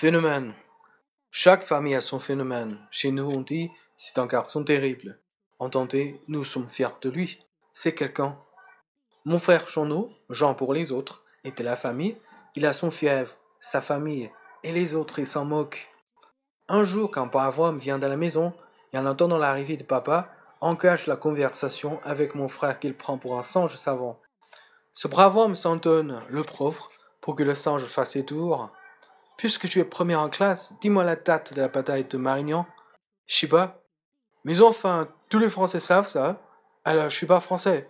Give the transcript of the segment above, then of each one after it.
Phénomène. Chaque famille a son phénomène. Chez nous, on dit c'est un garçon terrible. Entendez, nous sommes fiers de lui. C'est quelqu'un. Mon frère Jeannot, Jean pour les autres, était la famille. Il a son fièvre, sa famille, et les autres, ils s'en moquent. Un jour, quand brave homme vient dans la maison, et en attendant l'arrivée de papa, engage la conversation avec mon frère qu'il prend pour un singe savant. Ce brave homme s'entonne, le pauvre, pour que le singe fasse ses tours. Puisque tu es premier en classe, dis-moi la date de la bataille de Marignan. Pas. Mais enfin, tous les Français savent ça. Alors, je suis pas français.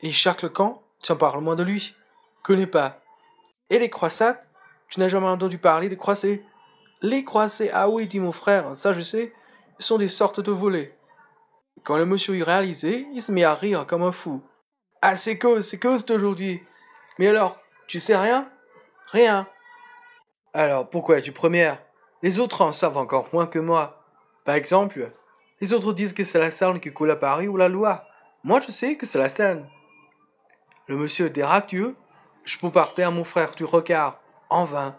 Et Jacques Lecan, tu en parles moins de lui. Connais pas. Et les croissats Tu n'as jamais entendu parler des croisés? Les croisés, ah oui, dit mon frère, ça je sais, sont des sortes de volets. Quand le monsieur y réalisait, il se mit à rire comme un fou. Ah, c'est cause, c'est cause d'aujourd'hui. Mais alors, tu sais rien? Rien. Alors, pourquoi es-tu première? Les autres en savent encore moins que moi. Par exemple, les autres disent que c'est la Seine qui coule à Paris ou la Loire. Moi, je sais que c'est la Seine. Le monsieur déractueux, je partir à mon frère du regard. En vain.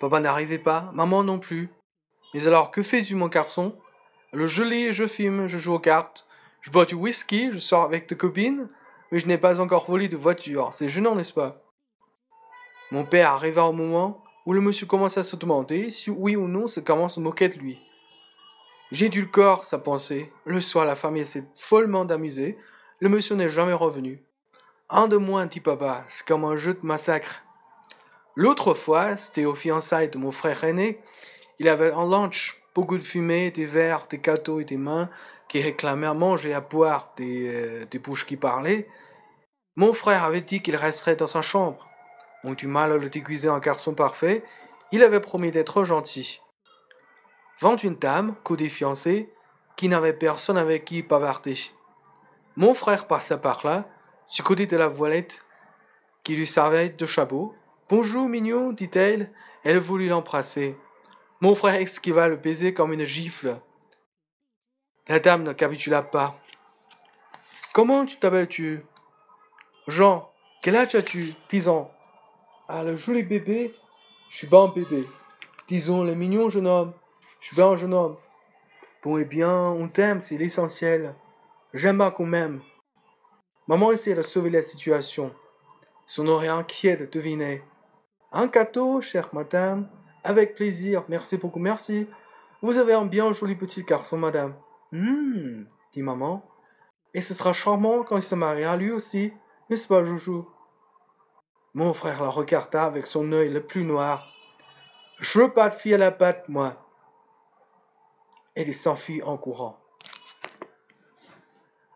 Papa n'arrivait pas, maman non plus. Mais alors, que fais-tu, mon garçon? Le je lis, je filme, je joue aux cartes, je bois du whisky, je sors avec tes copines, mais je n'ai pas encore volé de voiture. C'est gênant, n'est-ce pas? Mon père arriva au moment où le monsieur commença à se demander si oui ou non se commence à moquer de lui. J'ai le corps, sa pensée. Le soir, la famille s'est follement amusée. Le monsieur n'est jamais revenu. Un de moins, dit papa, c'est comme un jeu de massacre. L'autre fois, c'était aux fiançailles de mon frère aîné. Il avait un lunch, beaucoup de fumée, des verres, des gâteaux et des mains qui réclamaient à manger et à boire, des, euh, des bouches qui parlaient. Mon frère avait dit qu'il resterait dans sa chambre. On du mal à le déguiser en garçon parfait. Il avait promis d'être gentil. Vend une dame, coup des fiancés, qui n'avait personne avec qui bavarder. Mon frère passa par là, du côté de la voilette, qui lui servait de chapeau. Bonjour, mignon, dit-elle. Elle voulut l'embrasser. Mon frère esquiva le baiser comme une gifle. La dame ne capitula pas. Comment tu t'appelles-tu? Jean. Quel âge as-tu? Dix ans. Ah, le joli bébé Je suis pas un bébé. Disons, le mignon jeune homme. Je suis pas un jeune homme. Bon, eh bien, on t'aime, c'est l'essentiel. J'aime pas qu'on m'aime. Maman essayait de sauver la situation. Son oreille inquiet de deviner. Un gâteau, chère madame. Avec plaisir. Merci beaucoup, merci. Vous avez un bien joli petit garçon, madame. Hum, dit maman. Et ce sera charmant quand il se mariera lui aussi, n'est-ce pas, Joujou? Mon frère la regarda avec son œil le plus noir. Je veux pas de fille à la patte, moi. Et il s'enfuit en courant.